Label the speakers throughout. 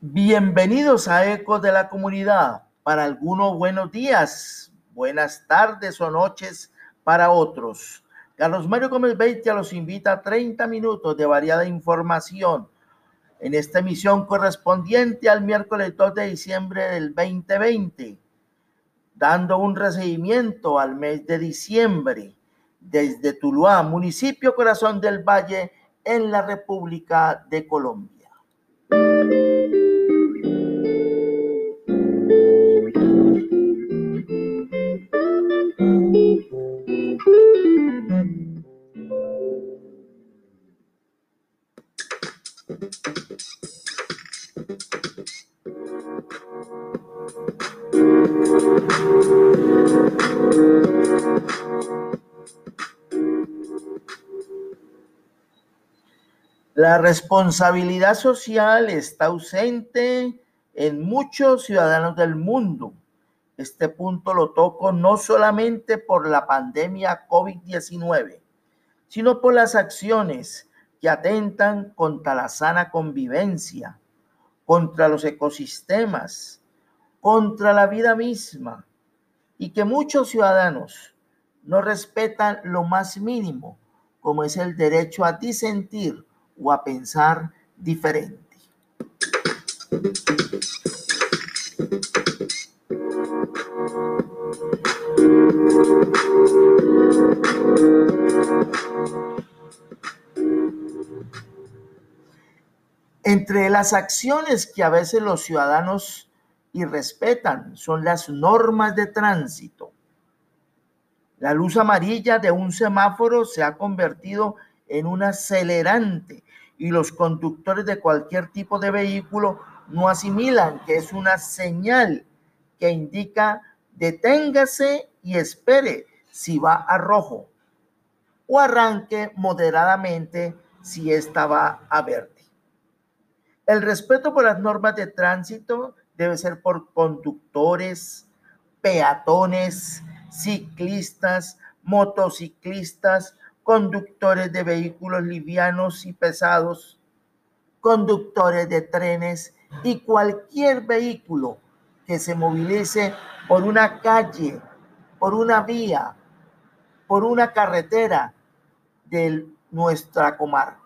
Speaker 1: Bienvenidos a Eco de la Comunidad. Para algunos buenos días, buenas tardes o noches para otros. Carlos Mario Gómez Beitia los invita a 30 minutos de variada información en esta emisión correspondiente al miércoles 2 de diciembre del 2020, dando un recibimiento al mes de diciembre desde Tuluá, municipio Corazón del Valle, en la República de Colombia. La responsabilidad social está ausente en muchos ciudadanos del mundo. Este punto lo toco no solamente por la pandemia COVID-19, sino por las acciones que atentan contra la sana convivencia, contra los ecosistemas, contra la vida misma, y que muchos ciudadanos no respetan lo más mínimo, como es el derecho a disentir o a pensar diferente. Entre las acciones que a veces los ciudadanos irrespetan son las normas de tránsito. La luz amarilla de un semáforo se ha convertido en un acelerante y los conductores de cualquier tipo de vehículo no asimilan que es una señal que indica deténgase y espere si va a rojo o arranque moderadamente si esta va a verde. El respeto por las normas de tránsito debe ser por conductores, peatones, ciclistas, motociclistas, conductores de vehículos livianos y pesados, conductores de trenes y cualquier vehículo que se movilice por una calle, por una vía, por una carretera de nuestra comarca.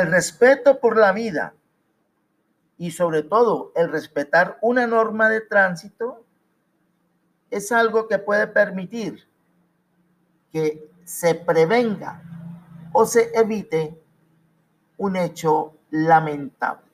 Speaker 1: El respeto por la vida y sobre todo el respetar una norma de tránsito es algo que puede permitir que se prevenga o se evite un hecho lamentable.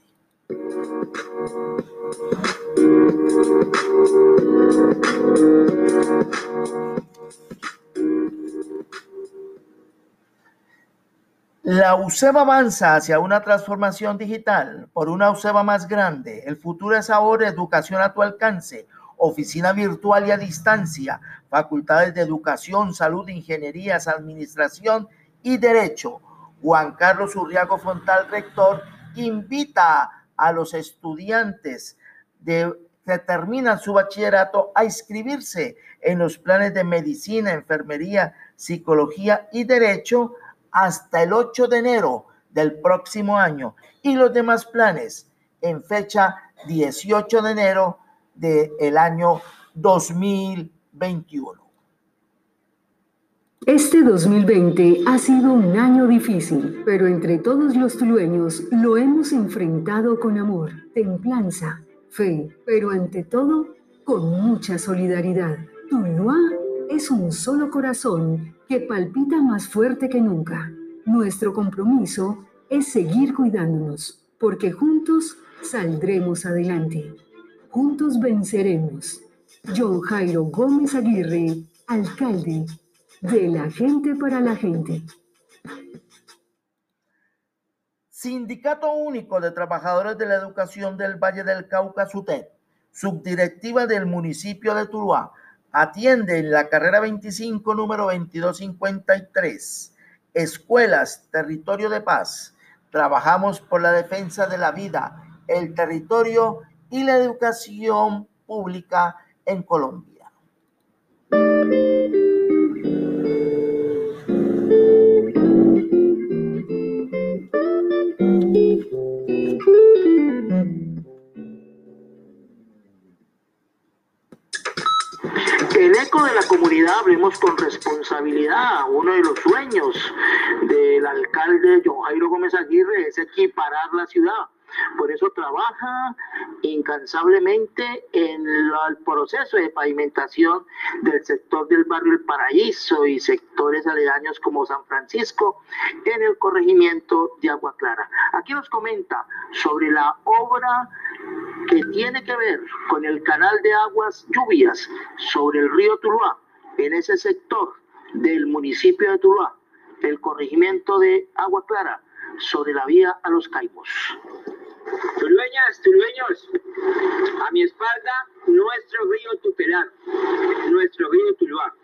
Speaker 1: La UCEBA avanza hacia una transformación digital por una UCEBA más grande. El futuro es ahora educación a tu alcance, oficina virtual y a distancia, facultades de educación, salud, ingenierías, administración y derecho. Juan Carlos Urriago Fontal, rector, invita a los estudiantes que terminan su bachillerato a inscribirse en los planes de medicina, enfermería, psicología y derecho hasta el 8 de enero del próximo año y los demás planes en fecha 18 de enero del año 2021.
Speaker 2: Este 2020 ha sido un año difícil, pero entre todos los tulueños lo hemos enfrentado con amor, templanza, fe, pero ante todo con mucha solidaridad. Tuluá es un solo corazón que palpita más fuerte que nunca. Nuestro compromiso es seguir cuidándonos, porque juntos saldremos adelante. Juntos venceremos. John Jairo Gómez Aguirre, alcalde de la gente para la gente.
Speaker 1: Sindicato Único de Trabajadores de la Educación del Valle del Cauca, SUTED, subdirectiva del municipio de Tuluá, atiende en la carrera 25, número 2253. Escuelas, territorio de paz. Trabajamos por la defensa de la vida, el territorio
Speaker 3: y la educación pública en Colombia.
Speaker 1: De la comunidad, hablemos con responsabilidad. Uno de los sueños del alcalde John Jairo Gómez Aguirre es equiparar la ciudad por eso trabaja incansablemente en el proceso de pavimentación del sector del barrio El Paraíso y sectores aledaños como San Francisco en el corregimiento de Agua Clara. Aquí nos comenta sobre la obra que tiene que ver con el canal de aguas lluvias sobre el río Tuluá, en ese sector del municipio de Tuluá, el corregimiento de Agua Clara, sobre la vía a los Caimos.
Speaker 4: Tulueñas, tulueños, a mi espalda nuestro río tutelar, nuestro río Tuluá.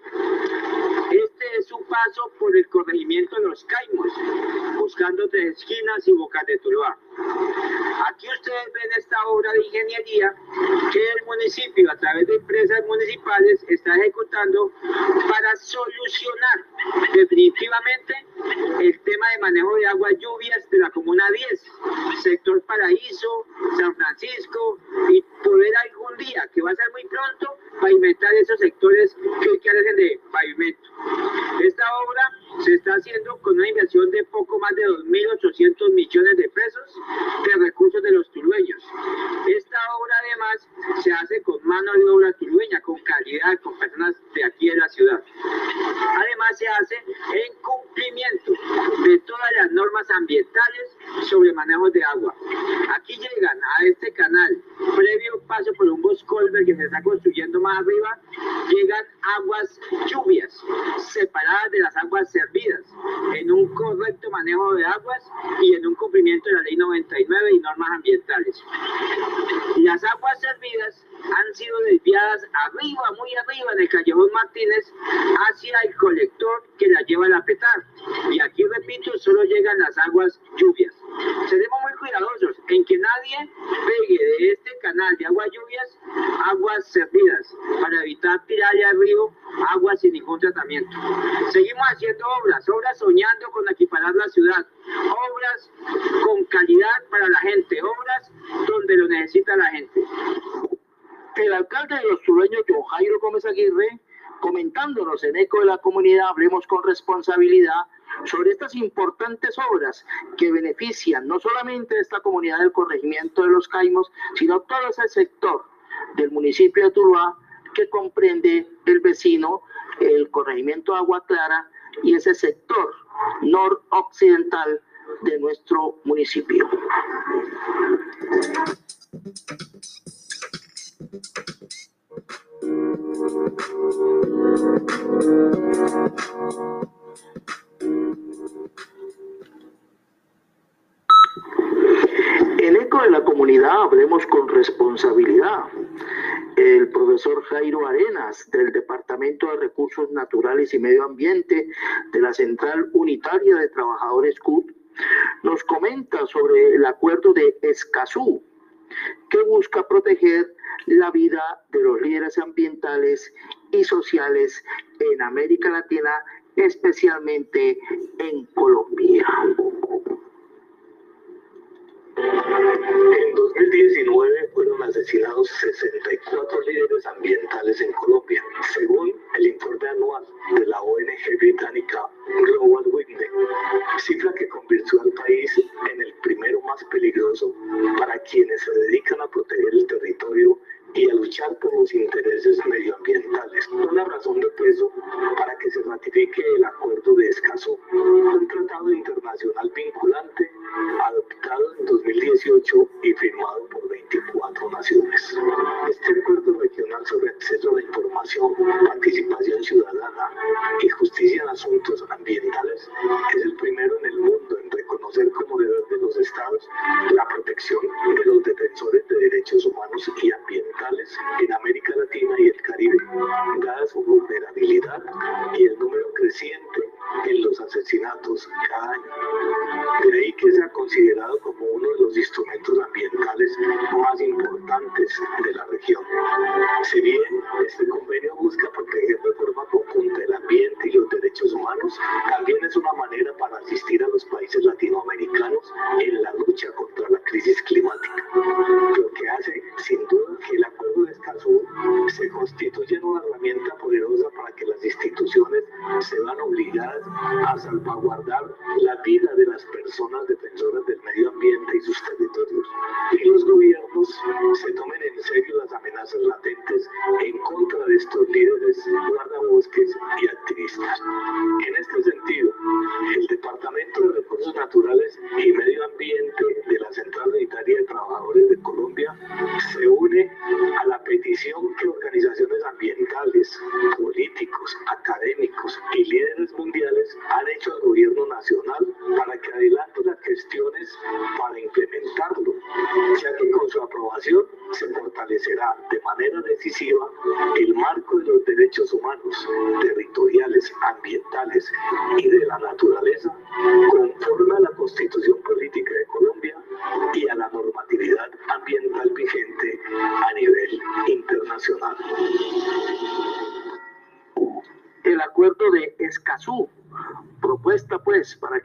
Speaker 4: Es un paso por el corregimiento de los Caimos, buscando tres esquinas y bocas de Tuluá. Aquí ustedes ven esta obra de ingeniería que el municipio, a través de empresas municipales, está ejecutando para solucionar definitivamente el tema de manejo de aguas lluvias de la Comuna 10, sector Paraíso, San Francisco, y poder algún día, que va a ser muy pronto, pavimentar esos sectores que carecen de pavimento. Esta obra se está haciendo con una inversión de poco más de 2.800 millones de pesos de recursos de los tulueños. Esta obra además se hace con mano de obra tulueña, con calidad, con personas de aquí de la ciudad. Además se hace en cumplimiento de todas las normas ambientales sobre manejo de agua. Aquí llegan a este canal, previo paso por un boscolver que se está construyendo más arriba, llegan aguas lluvias separadas de las aguas servidas en un correcto manejo de aguas y en un cumplimiento de la ley 99 y normas ambientales. Las aguas servidas han sido desviadas arriba, muy arriba en el callejón Martínez hacia el colector que la lleva a la petar. Y aquí repito, solo llegan las aguas lluvias. Seremos muy cuidadosos en que nadie pegue de este canal de aguas lluvias aguas servidas para evitar tirarle al río aguas sin ningún tratamiento. Seguimos haciendo obras, obras soñando con equiparar la ciudad, obras con calidad para la gente, obras donde lo necesita la gente.
Speaker 1: El alcalde de los sureños, Jairo Gómez Aguirre, comentándonos en Eco de la Comunidad, hablemos con responsabilidad sobre estas importantes obras que benefician no solamente a esta comunidad del corregimiento de los Caimos, sino todo ese sector del municipio de Tuluá que comprende el vecino, el corregimiento de Agua Clara y ese sector noroccidental de nuestro municipio. En eco de la comunidad hablemos con responsabilidad. El profesor Jairo Arenas del Departamento de Recursos Naturales y Medio Ambiente de la Central Unitaria de Trabajadores CUT nos comenta sobre el acuerdo de Escazú que busca proteger la vida de los líderes ambientales y sociales en América Latina, especialmente en Colombia.
Speaker 5: En 2019 fueron asesinados 64 líderes ambientales en Colombia, según el informe anual de la ONG británica Global Witness, cifra que convirtió al país en el primero más peligroso para quienes se dedican a proteger el territorio y a luchar por los intereses medioambientales. Una razón de peso para que se ratifique el acuerdo de Escazú, un tratado internacional vinculante adoptado en 2018 y firmado por 24 naciones. Este acuerdo regional sobre acceso a la información, participación ciudadana y justicia en asuntos ambientales es el primero en el mundo en reconocer como deber de estados la protección de los defensores de derechos humanos y ambientales en América Latina y el Caribe, dada su vulnerabilidad y el número creciente en los asesinatos cada año. De ahí que sea considerado como uno de los instrumentos ambientales más importantes de la región. Si bien este convenio busca proteger de forma conjunta el ambiente y los derechos humanos, también es una manera para asistir a los países latinoamericanos en la lucha contra la crisis climática. Lo que hace, sin duda, que el acuerdo de Escazú se constituye una herramienta poderosa para que las instituciones se van obligadas a salvaguardar la vida de las personas defensoras del medio ambiente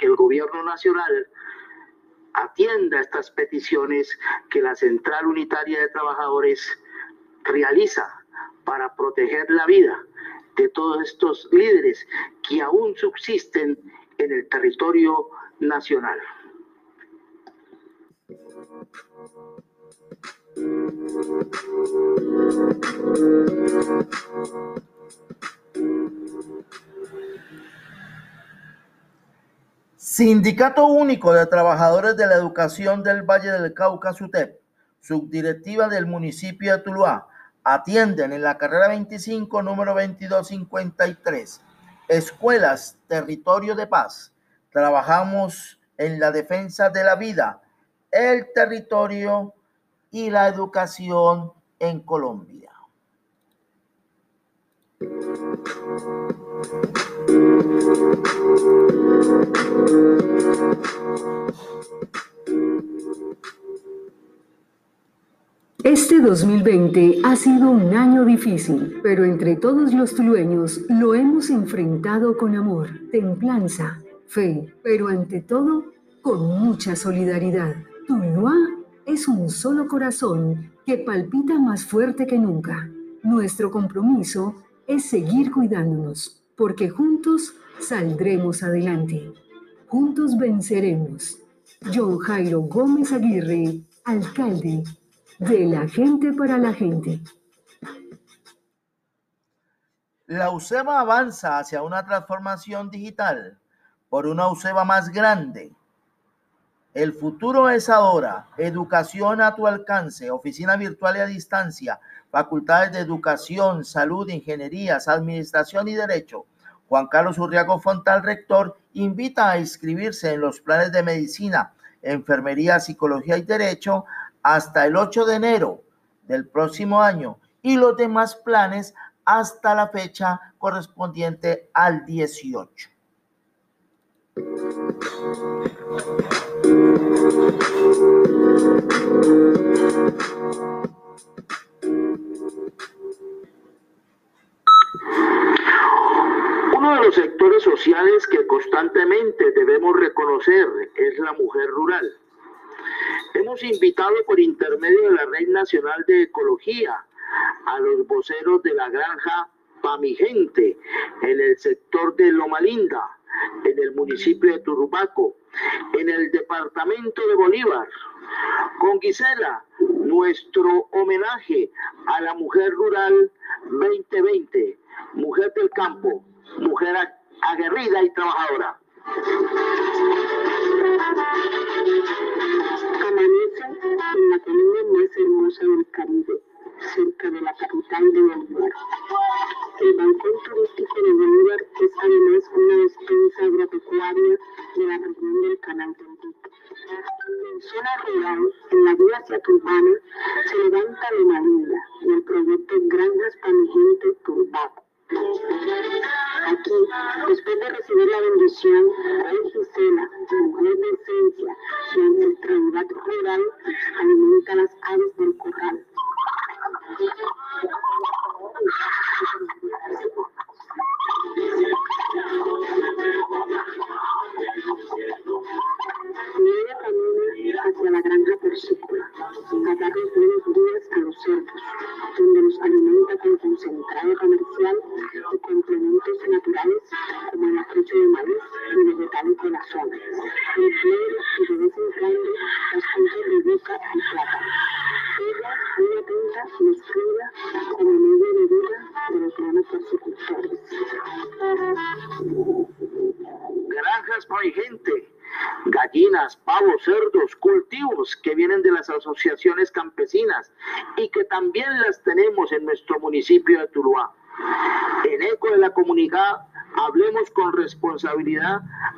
Speaker 5: el gobierno nacional
Speaker 6: atienda estas peticiones que la Central Unitaria de Trabajadores realiza para proteger la vida de todos estos líderes que aún subsisten en el territorio nacional.
Speaker 1: Sindicato Único de Trabajadores de la Educación del Valle del Cauca, SUTEP, subdirectiva del municipio de Tuluá, atienden en la carrera 25, número 2253, Escuelas, Territorio de Paz. Trabajamos en la defensa de la vida, el territorio y la educación en Colombia.
Speaker 2: Este 2020 ha sido un año difícil, pero entre todos los tulueños lo hemos enfrentado con amor, templanza, fe, pero ante todo con mucha solidaridad. Tuluá es un solo corazón que palpita más fuerte que nunca. Nuestro compromiso es seguir cuidándonos, porque juntos saldremos adelante. Juntos venceremos. John Jairo Gómez Aguirre, alcalde de la gente para la gente.
Speaker 1: La UCEBA avanza hacia una transformación digital por una UCEBA más grande. El futuro es ahora. Educación a tu alcance, oficina virtual y a distancia, facultades de educación, salud, ingenierías, administración y derecho. Juan Carlos Urriago Fontal, rector, invita a inscribirse en los planes de medicina, enfermería, psicología y derecho hasta el 8 de enero del próximo año y los demás planes hasta la fecha correspondiente al 18.
Speaker 6: Uno de los sectores sociales que constantemente debemos reconocer es la mujer rural. Hemos invitado por intermedio de la Red Nacional de Ecología a los voceros de la granja Pamigente en el sector de Loma Linda, en el municipio de Turubaco, en el departamento de Bolívar. Con Gisela, nuestro homenaje a la mujer rural 2020, mujer del campo, mujer aguerrida y trabajadora.
Speaker 7: La colina más hermosa del Caribe, cerca de la capital de Bolívar. El balcón turístico de Bolívar es además una despensa agropecuaria de la región del Canal del Dique. En zona rural, en la vía hacia Turbana, se levanta la linda y el proyecto Granjas Pamigente Turbaco. Aquí, después de recibir la bendición, Rey Gisela, mujer de esencia su ancestralidad rural, alimenta las
Speaker 8: aves del corral. Nieve camina hacia la
Speaker 1: granja por su Catarros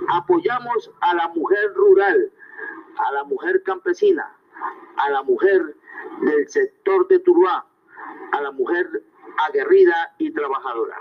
Speaker 1: apoyamos a la mujer rural, a la mujer campesina, a la mujer del sector de Tuluá, a la mujer aguerrida y trabajadora.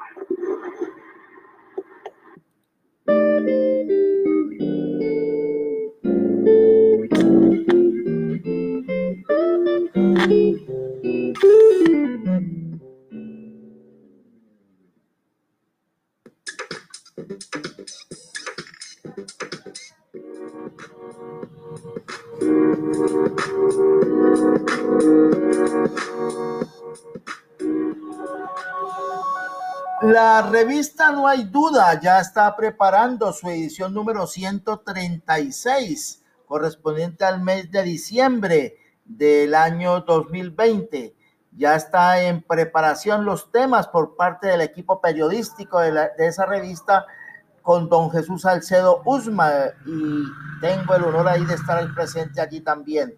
Speaker 1: Revista No hay duda ya está preparando su edición número 136, correspondiente al mes de diciembre del año 2020. Ya está en preparación los temas por parte del equipo periodístico de, de esa revista con don Jesús Salcedo Usma y tengo el honor ahí de estar presente allí también.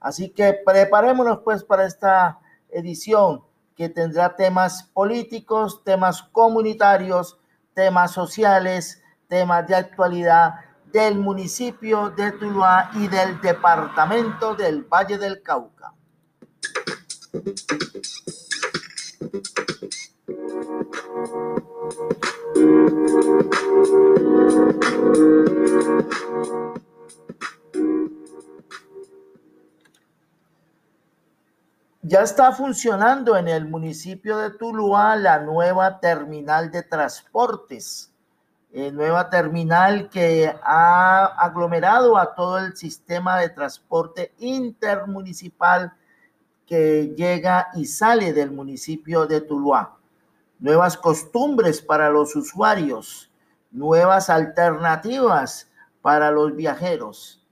Speaker 1: Así que preparémonos pues para esta edición que tendrá temas políticos, temas comunitarios, temas sociales, temas de actualidad del municipio de Tuluá y del departamento del Valle del Cauca. Ya está funcionando en el municipio de Tuluá la nueva terminal de transportes, eh, nueva terminal que ha aglomerado a todo el sistema de transporte intermunicipal que llega y sale del municipio de Tuluá nuevas costumbres para los usuarios, nuevas alternativas para los viajeros.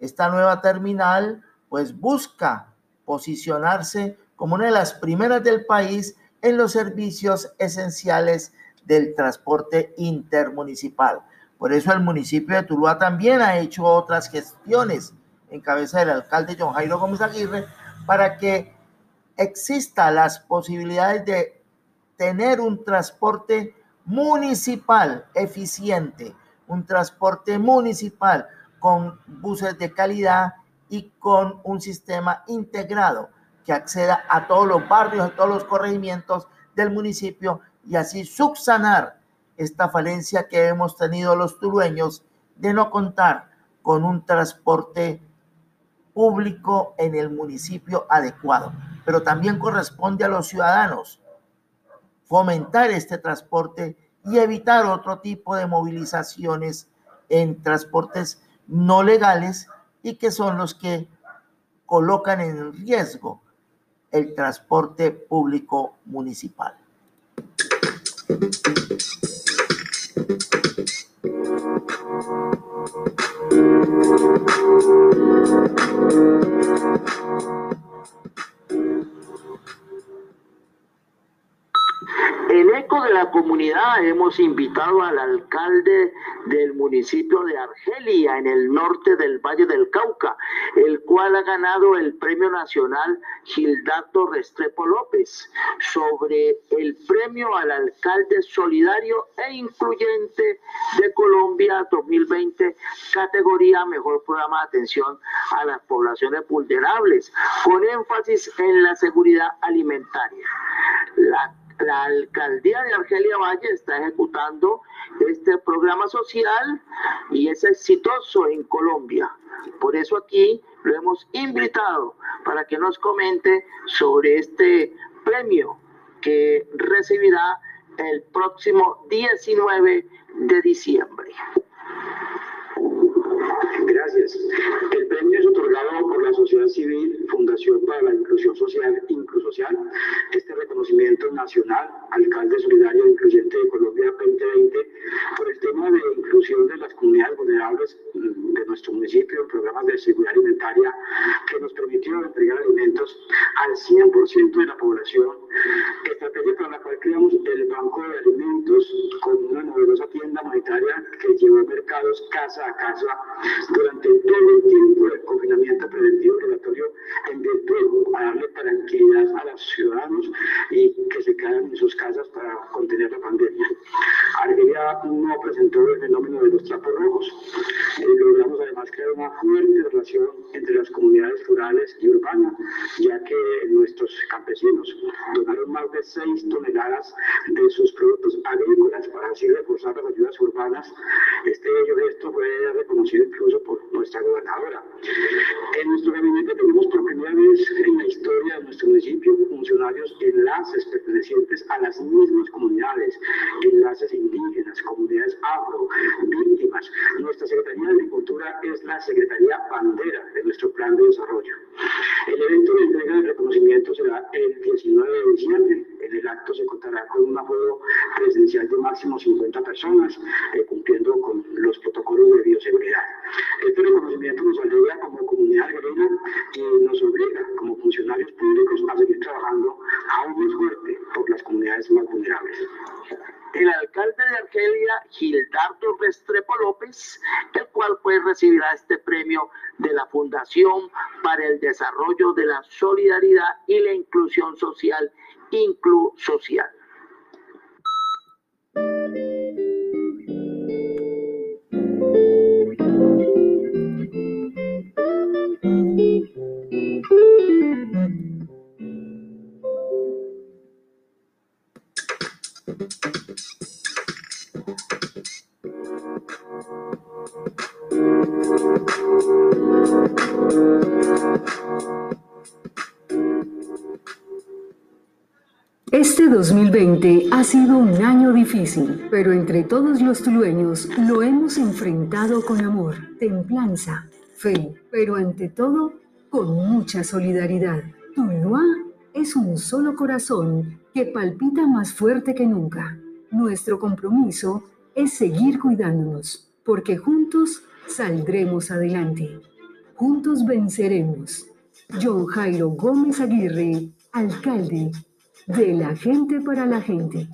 Speaker 1: Esta nueva terminal pues busca posicionarse como una de las primeras del país en los servicios esenciales del transporte intermunicipal. Por eso el municipio de Tuluá también ha hecho otras gestiones en cabeza del alcalde John Jairo Gómez Aguirre para que exista las posibilidades de tener un transporte municipal eficiente, un transporte municipal con buses de calidad y con un sistema integrado que acceda a todos los barrios, a todos los corregimientos del municipio y así subsanar esta falencia que hemos tenido los tulueños de no contar con un transporte público en el municipio adecuado. Pero también corresponde a los ciudadanos fomentar este transporte y evitar otro tipo de movilizaciones en transportes no legales y que son los que colocan en riesgo el transporte público municipal. De la comunidad hemos invitado al alcalde del municipio de Argelia, en el norte del Valle del Cauca, el cual ha ganado el Premio Nacional Gildato Restrepo López sobre el premio al alcalde solidario e incluyente de Colombia 2020, categoría Mejor Programa de Atención a las Poblaciones Vulnerables, con énfasis en la seguridad alimentaria. La la alcaldía de Argelia Valle está ejecutando este programa social y es exitoso en Colombia. Por eso aquí lo hemos invitado para que nos comente sobre este premio que recibirá el próximo 19 de diciembre.
Speaker 6: Gracias. El premio es otorgado por la sociedad civil Fundación para la Inclusión Social, Inclusocial, este reconocimiento nacional, Alcalde Solidario e Incluyente de Colombia 2020, por el tema de inclusión de las comunidades vulnerables mm, de nuestro municipio en programas de seguridad alimentaria que nos permitió entregar alimentos al 100% de la población, estrategia para la cual creamos el Banco de Alimentos con una novedosa tienda monetaria que llevó mercados casa a casa durante todo el tiempo del confinamiento preventivo obligatorio en virtud a darle tranquilidad a los ciudadanos y que se quedan en sus casas para contener la pandemia. Argelia no presentó el fenómeno de los trapos rojos. Eh, logramos además crear una fuerte relación entre las comunidades rurales y urbanas, ya que nuestros campesinos donaron más de 6 toneladas de sus productos agrícolas para así reforzar las ayudas urbanas. Este gesto fue reconocido incluso por nuestra gobernadora. En nuestro gabinete tenemos por primera vez en la historia de nuestro municipio funcionarios enlaces pertenecientes a las mismas comunidades, enlaces indígenas, comunidades afro, víctimas. Nuestra Secretaría de Agricultura es la Secretaría bandera de nuestro plan de desarrollo. El evento de entrega de reconocimiento será el 19 de diciembre. En el acto se contará con un aforo presencial de máximo 50 personas, eh, cumpliendo con los protocolos de bioseguridad. Este reconocimiento nos alegra como comunidad y nos obliga como funcionarios públicos a seguir trabajando aún más fuerte por las comunidades más vulnerables.
Speaker 1: El alcalde de Argelia, Gildardo Restrepo López, el cual pues recibirá este premio de la Fundación para el Desarrollo de la Solidaridad y la Inclusión Social, Inclu Social.
Speaker 2: 2020 ha sido un año difícil, pero entre todos los tulueños lo hemos enfrentado con amor, templanza, fe, pero ante todo con mucha solidaridad. Tuluá es un solo corazón que palpita más fuerte que nunca. Nuestro compromiso es seguir cuidándonos, porque juntos saldremos adelante. Juntos venceremos. John Jairo Gómez Aguirre, alcalde de la gente para la gente.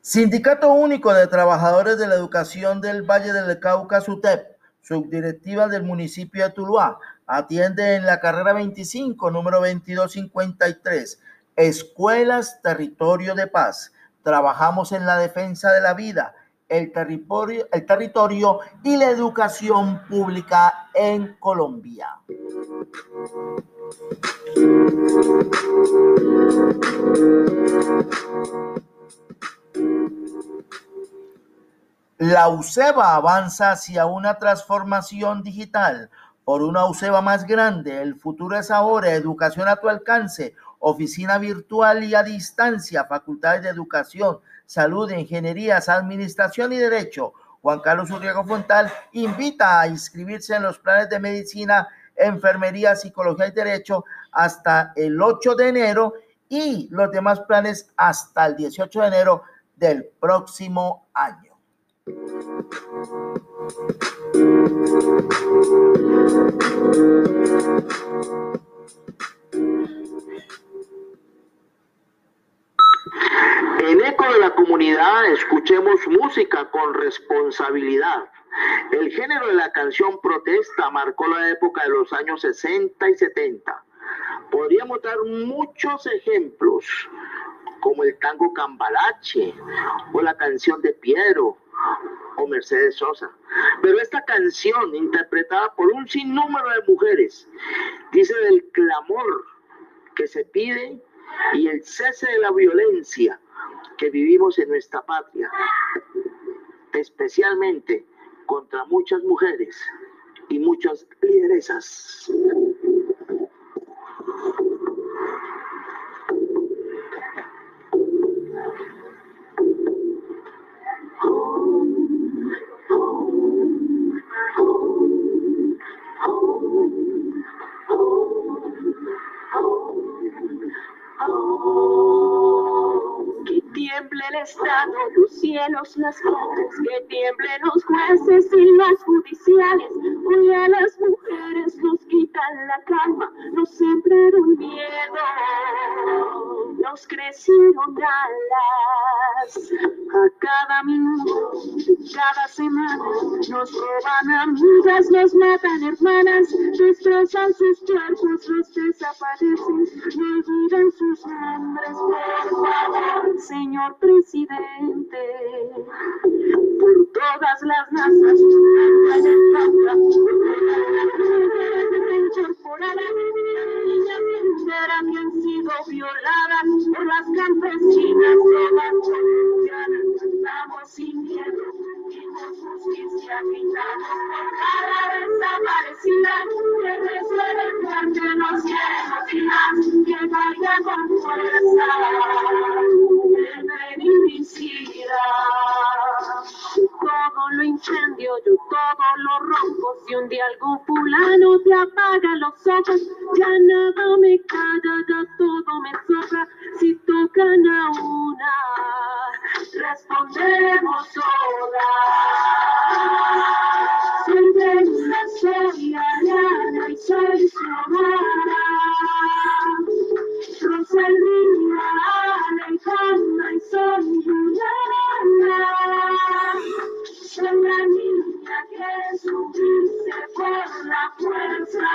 Speaker 1: Sindicato Único de Trabajadores de la Educación del Valle del Cauca, SUTEP, subdirectiva del municipio de Tuluá, atiende en la carrera 25, número 2253, Escuelas Territorio de Paz. Trabajamos en la defensa de la vida, el territorio, y la educación pública en Colombia. La UCEBA avanza hacia una transformación digital por una UCEBA más grande. El futuro es ahora. Educación a tu alcance. Oficina virtual y a distancia. Facultades de Educación, Salud, Ingenierías, Administración y Derecho. Juan Carlos Urriago Fontal invita a inscribirse en los planes de medicina, enfermería, psicología y derecho hasta el 8 de enero y los demás planes hasta el 18 de enero del próximo año. En eco de la comunidad, escuchemos música con responsabilidad. El género de la canción protesta marcó la época de los años 60 y 70. Podríamos dar muchos ejemplos, como el tango Cambalache o la canción de Piero o Mercedes Sosa. Pero esta canción, interpretada por un sinnúmero de mujeres, dice del clamor que se pide y el cese de la violencia que vivimos en nuestra patria, especialmente contra muchas mujeres y muchas lideresas.
Speaker 7: El Estado, los cielos, las cortes, que tiemblen los jueces y las judiciales. Hoy a las mujeres nos quitan la calma, nos sembraron miedo, nos crecieron alas. A cada minuto, cada semana, nos roban amigas, nos matan hermanas, destrozan sus cuerpos, desaparecen, no olvidan sus nombres, señor presidente. Por todas las nazas, incorporadas, niñas enteras han sido violadas por las campesinas, todas colombianas, estamos sin miedo, pedimos justicia, gritamos por cada desaparecida, que resuelve porque nos queremos y más, que vaya con fuerza. Todo lo incendio, yo todo lo rompo. Si un día algún fulano te apaga los ojos, ya nada me calla, ya todo me sobra. Si tocan a una, responderemos todas. Soy Venus, soy Ariana y soy Xiomara. Rosalía, Alejandra y soy. Niña que subiste por la fuerza.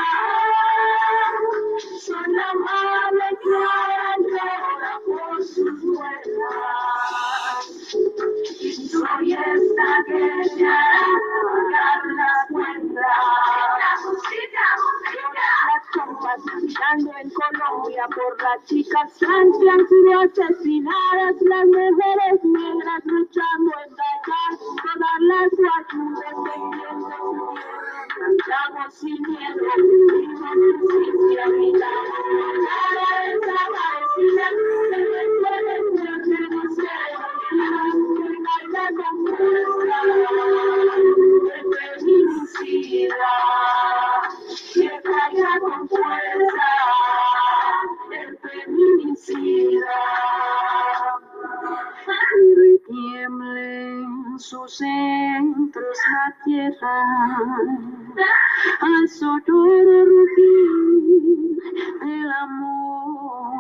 Speaker 7: Soy la madre llora por sus duelas. Soy esta que te hará pagar. Las compas gritando en Colombia por las chicas trans que han sido asesinadas, las mujeres negras luchando en Dakar, todas las guayas defendiendo su tierra. Cantamos sin miedo, pedimos justicia, gritamos al sonoro rugir del amor.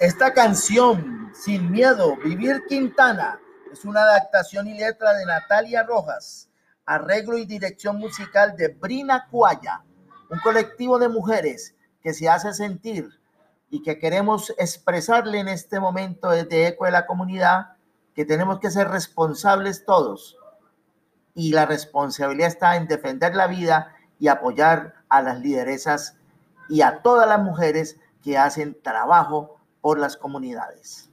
Speaker 1: Esta canción, Sin Miedo, Vivir Quintana, es una adaptación y letra de Natalia Rojas, arreglo y dirección musical de Brina Cuaya, un colectivo de mujeres que se hace sentir y que queremos expresarle en este momento desde Eco de la Comunidad que tenemos que ser responsables todos. Y la responsabilidad está en defender la vida y apoyar a las lideresas y a todas las mujeres que hacen trabajo por las comunidades.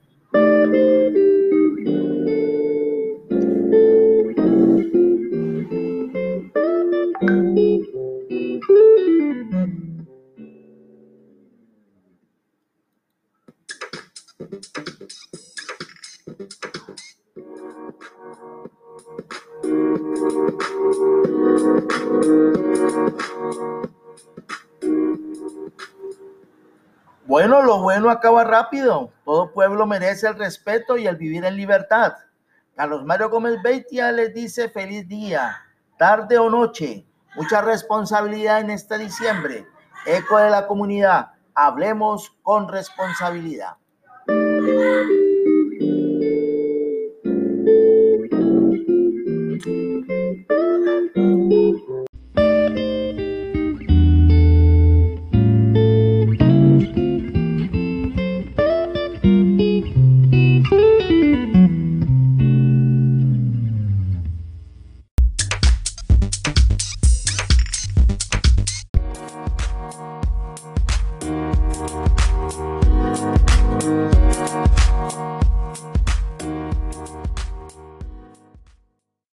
Speaker 1: Bueno, lo bueno acaba rápido. Todo pueblo merece el respeto y el vivir en libertad. Carlos Mario Gómez Beitia les dice feliz día, tarde o noche. Mucha responsabilidad en este diciembre. Eco de la comunidad. Hablemos con responsabilidad.